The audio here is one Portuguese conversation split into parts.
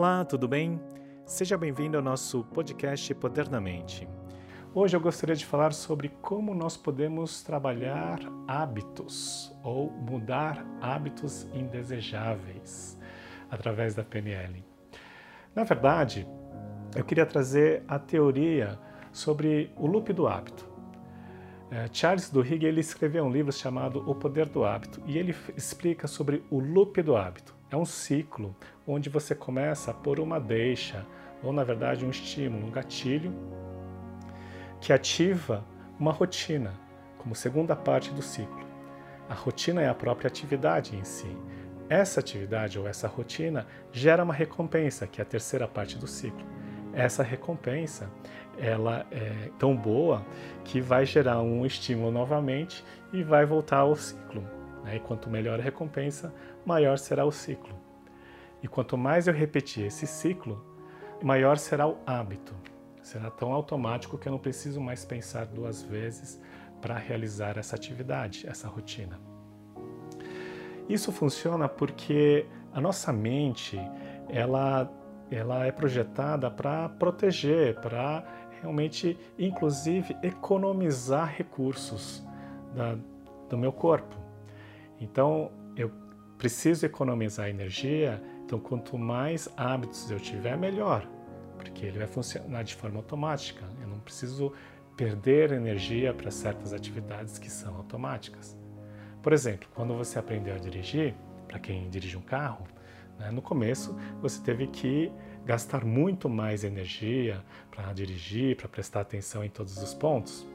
Olá, tudo bem? Seja bem-vindo ao nosso podcast Poder na Mente. Hoje eu gostaria de falar sobre como nós podemos trabalhar hábitos ou mudar hábitos indesejáveis através da PNL. Na verdade, eu queria trazer a teoria sobre o loop do hábito. É, Charles Duhigg ele escreveu um livro chamado O Poder do Hábito e ele explica sobre o loop do hábito. É um ciclo onde você começa por uma deixa, ou na verdade um estímulo, um gatilho, que ativa uma rotina, como segunda parte do ciclo. A rotina é a própria atividade em si. Essa atividade ou essa rotina gera uma recompensa, que é a terceira parte do ciclo. Essa recompensa ela é tão boa que vai gerar um estímulo novamente e vai voltar ao ciclo. Né? E quanto melhor a recompensa, maior será o ciclo. E quanto mais eu repetir esse ciclo, maior será o hábito. Será tão automático que eu não preciso mais pensar duas vezes para realizar essa atividade, essa rotina. Isso funciona porque a nossa mente, ela ela é projetada para proteger, para realmente, inclusive, economizar recursos da, do meu corpo. Então, eu preciso economizar energia, então quanto mais hábitos eu tiver, melhor, porque ele vai funcionar de forma automática. Eu não preciso perder energia para certas atividades que são automáticas. Por exemplo, quando você aprendeu a dirigir, para quem dirige um carro, né, no começo você teve que gastar muito mais energia para dirigir, para prestar atenção em todos os pontos.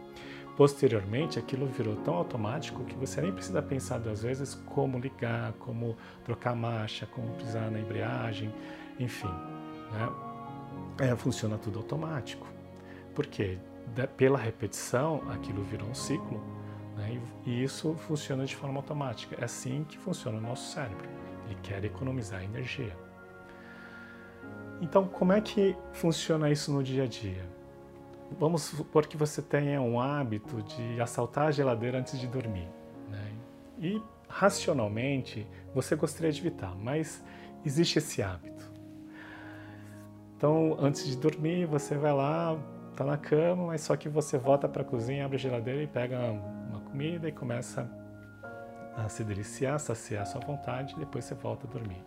Posteriormente, aquilo virou tão automático que você nem precisa pensar duas vezes como ligar, como trocar marcha, como pisar na embreagem, enfim. Né? É, funciona tudo automático. Por quê? pela repetição, aquilo virou um ciclo né? e, e isso funciona de forma automática. É assim que funciona o nosso cérebro. Ele quer economizar energia. Então, como é que funciona isso no dia a dia? Vamos supor que você tenha um hábito de assaltar a geladeira antes de dormir. Né? E racionalmente você gostaria de evitar, mas existe esse hábito. Então, antes de dormir, você vai lá, está na cama, mas só que você volta para a cozinha, abre a geladeira e pega uma comida e começa a se deliciar, saciar a sua vontade, e depois você volta a dormir.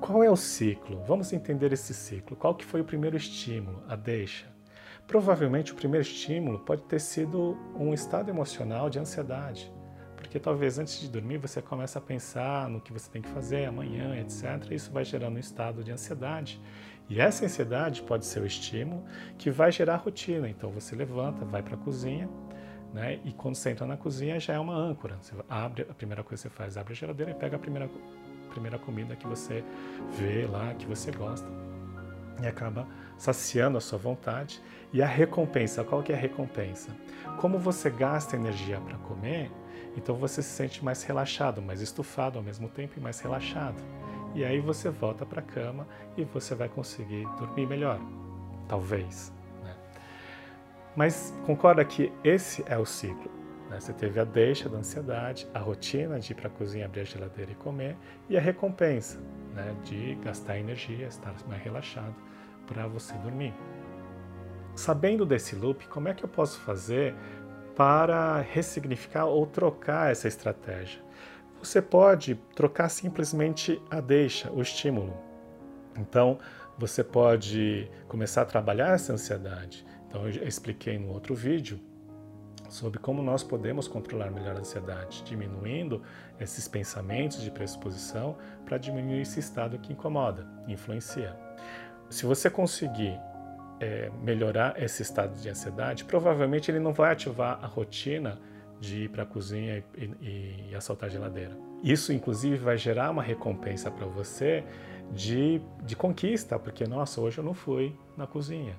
Qual é o ciclo? Vamos entender esse ciclo. Qual que foi o primeiro estímulo? A deixa. Provavelmente o primeiro estímulo pode ter sido um estado emocional de ansiedade, porque talvez antes de dormir você começa a pensar no que você tem que fazer amanhã, etc. Isso vai gerando um estado de ansiedade. E essa ansiedade pode ser o estímulo que vai gerar rotina. Então você levanta, vai para a cozinha, né? E quando você entra na cozinha já é uma âncora. Você abre, a primeira coisa que você faz, abre a geladeira e pega a primeira primeira comida que você vê lá, que você gosta. E acaba saciando a sua vontade. E a recompensa, qual que é a recompensa? Como você gasta energia para comer, então você se sente mais relaxado, mais estufado ao mesmo tempo e mais relaxado. E aí você volta para a cama e você vai conseguir dormir melhor. Talvez. Né? Mas concorda que esse é o ciclo. Né? Você teve a deixa da ansiedade, a rotina de ir para a cozinha, abrir a geladeira e comer, e a recompensa né? de gastar energia, estar mais relaxado para você dormir. Sabendo desse loop, como é que eu posso fazer para ressignificar ou trocar essa estratégia? Você pode trocar simplesmente a deixa, o estímulo. Então, você pode começar a trabalhar essa ansiedade. Então, eu expliquei no outro vídeo sobre como nós podemos controlar melhor a ansiedade, diminuindo esses pensamentos de pressuposição para diminuir esse estado que incomoda, influencia. Se você conseguir é, melhorar esse estado de ansiedade, provavelmente ele não vai ativar a rotina de ir para a cozinha e, e, e assaltar a geladeira. Isso, inclusive, vai gerar uma recompensa para você de, de conquista, porque, nossa, hoje eu não fui na cozinha.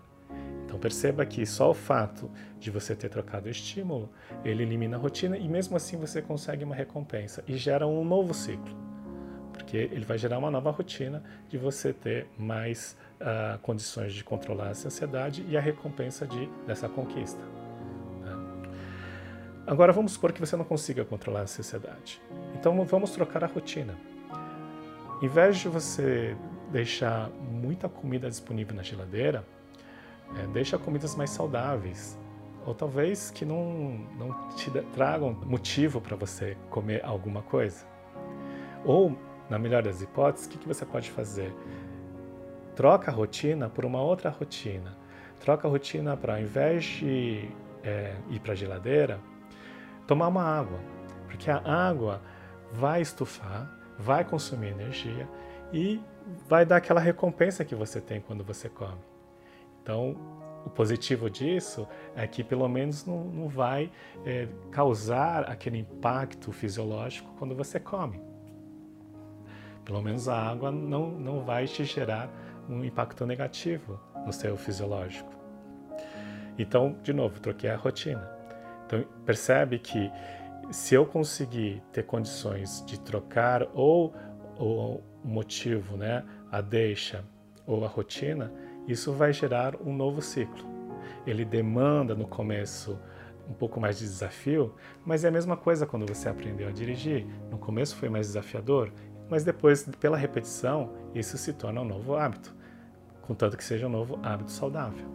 Então perceba que só o fato de você ter trocado o estímulo, ele elimina a rotina e mesmo assim você consegue uma recompensa e gera um novo ciclo. Porque ele vai gerar uma nova rotina de você ter mais uh, condições de controlar essa ansiedade e a recompensa de, dessa conquista. Né? Agora vamos supor que você não consiga controlar essa ansiedade. Então vamos trocar a rotina. Em vez de você deixar muita comida disponível na geladeira, é, deixa comidas mais saudáveis. Ou talvez que não, não te tragam motivo para você comer alguma coisa. Ou, na melhor das hipóteses, o que, que você pode fazer? Troca a rotina por uma outra rotina. Troca a rotina para, ao invés de é, ir para a geladeira, tomar uma água. Porque a água vai estufar, vai consumir energia e vai dar aquela recompensa que você tem quando você come. Então, o positivo disso é que pelo menos não, não vai é, causar aquele impacto fisiológico quando você come. Pelo menos a água não, não vai te gerar um impacto negativo no seu fisiológico. Então, de novo, troquei a rotina. Então, percebe que se eu conseguir ter condições de trocar ou o motivo, né, a deixa ou a rotina, isso vai gerar um novo ciclo. Ele demanda no começo um pouco mais de desafio, mas é a mesma coisa quando você aprendeu a dirigir. No começo foi mais desafiador, mas depois, pela repetição, isso se torna um novo hábito, contanto que seja um novo hábito saudável.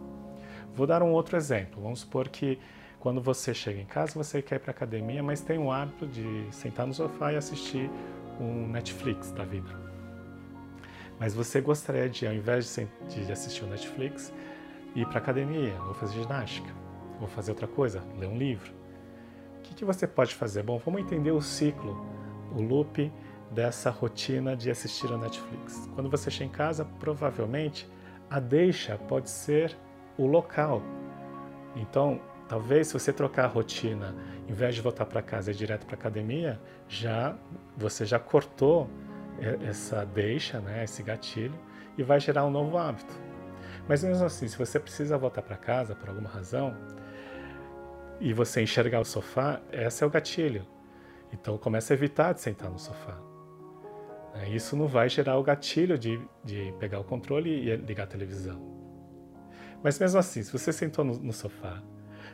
Vou dar um outro exemplo. Vamos supor que quando você chega em casa, você quer ir para academia, mas tem o hábito de sentar no sofá e assistir um Netflix da vida. Mas você gostaria de, ao invés de assistir o Netflix, ir para academia, ou fazer ginástica, ou fazer outra coisa, ler um livro. O que, que você pode fazer? Bom, vamos entender o ciclo, o loop dessa rotina de assistir a Netflix. Quando você chega em casa, provavelmente a deixa pode ser o local. Então, Talvez se você trocar a rotina, em vez de voltar para casa e ir direto para academia, já você já cortou essa deixa, né, esse gatilho e vai gerar um novo hábito. Mas mesmo assim, se você precisa voltar para casa por alguma razão e você enxergar o sofá, esse é o gatilho. Então comece a evitar de sentar no sofá. É, isso não vai gerar o gatilho de, de pegar o controle e ligar a televisão. Mas mesmo assim, se você sentou no, no sofá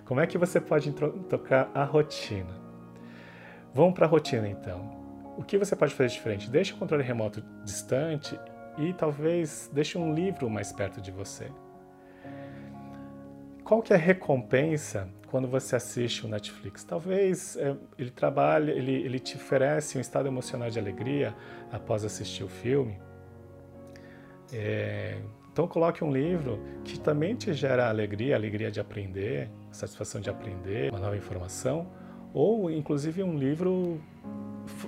como é que você pode tocar a rotina? Vamos para a rotina então. O que você pode fazer diferente? Deixe o controle remoto distante e talvez deixe um livro mais perto de você. Qual que é a recompensa quando você assiste o Netflix? Talvez é, ele trabalhe, ele, ele te oferece um estado emocional de alegria após assistir o filme. É, então coloque um livro que também te gera alegria, alegria de aprender, satisfação de aprender uma nova informação, ou inclusive um livro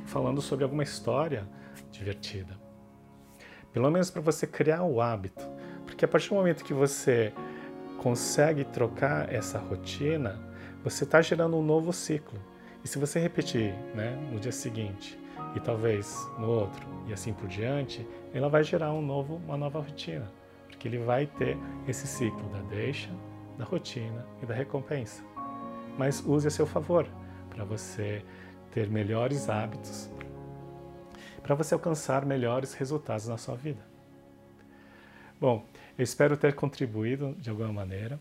falando sobre alguma história divertida. Pelo menos para você criar o hábito, porque a partir do momento que você consegue trocar essa rotina, você está gerando um novo ciclo. E se você repetir né, no dia seguinte e talvez no outro e assim por diante, ela vai gerar um novo, uma nova rotina que ele vai ter esse ciclo da deixa, da rotina e da recompensa. Mas use a seu favor para você ter melhores hábitos, para você alcançar melhores resultados na sua vida. Bom, eu espero ter contribuído de alguma maneira.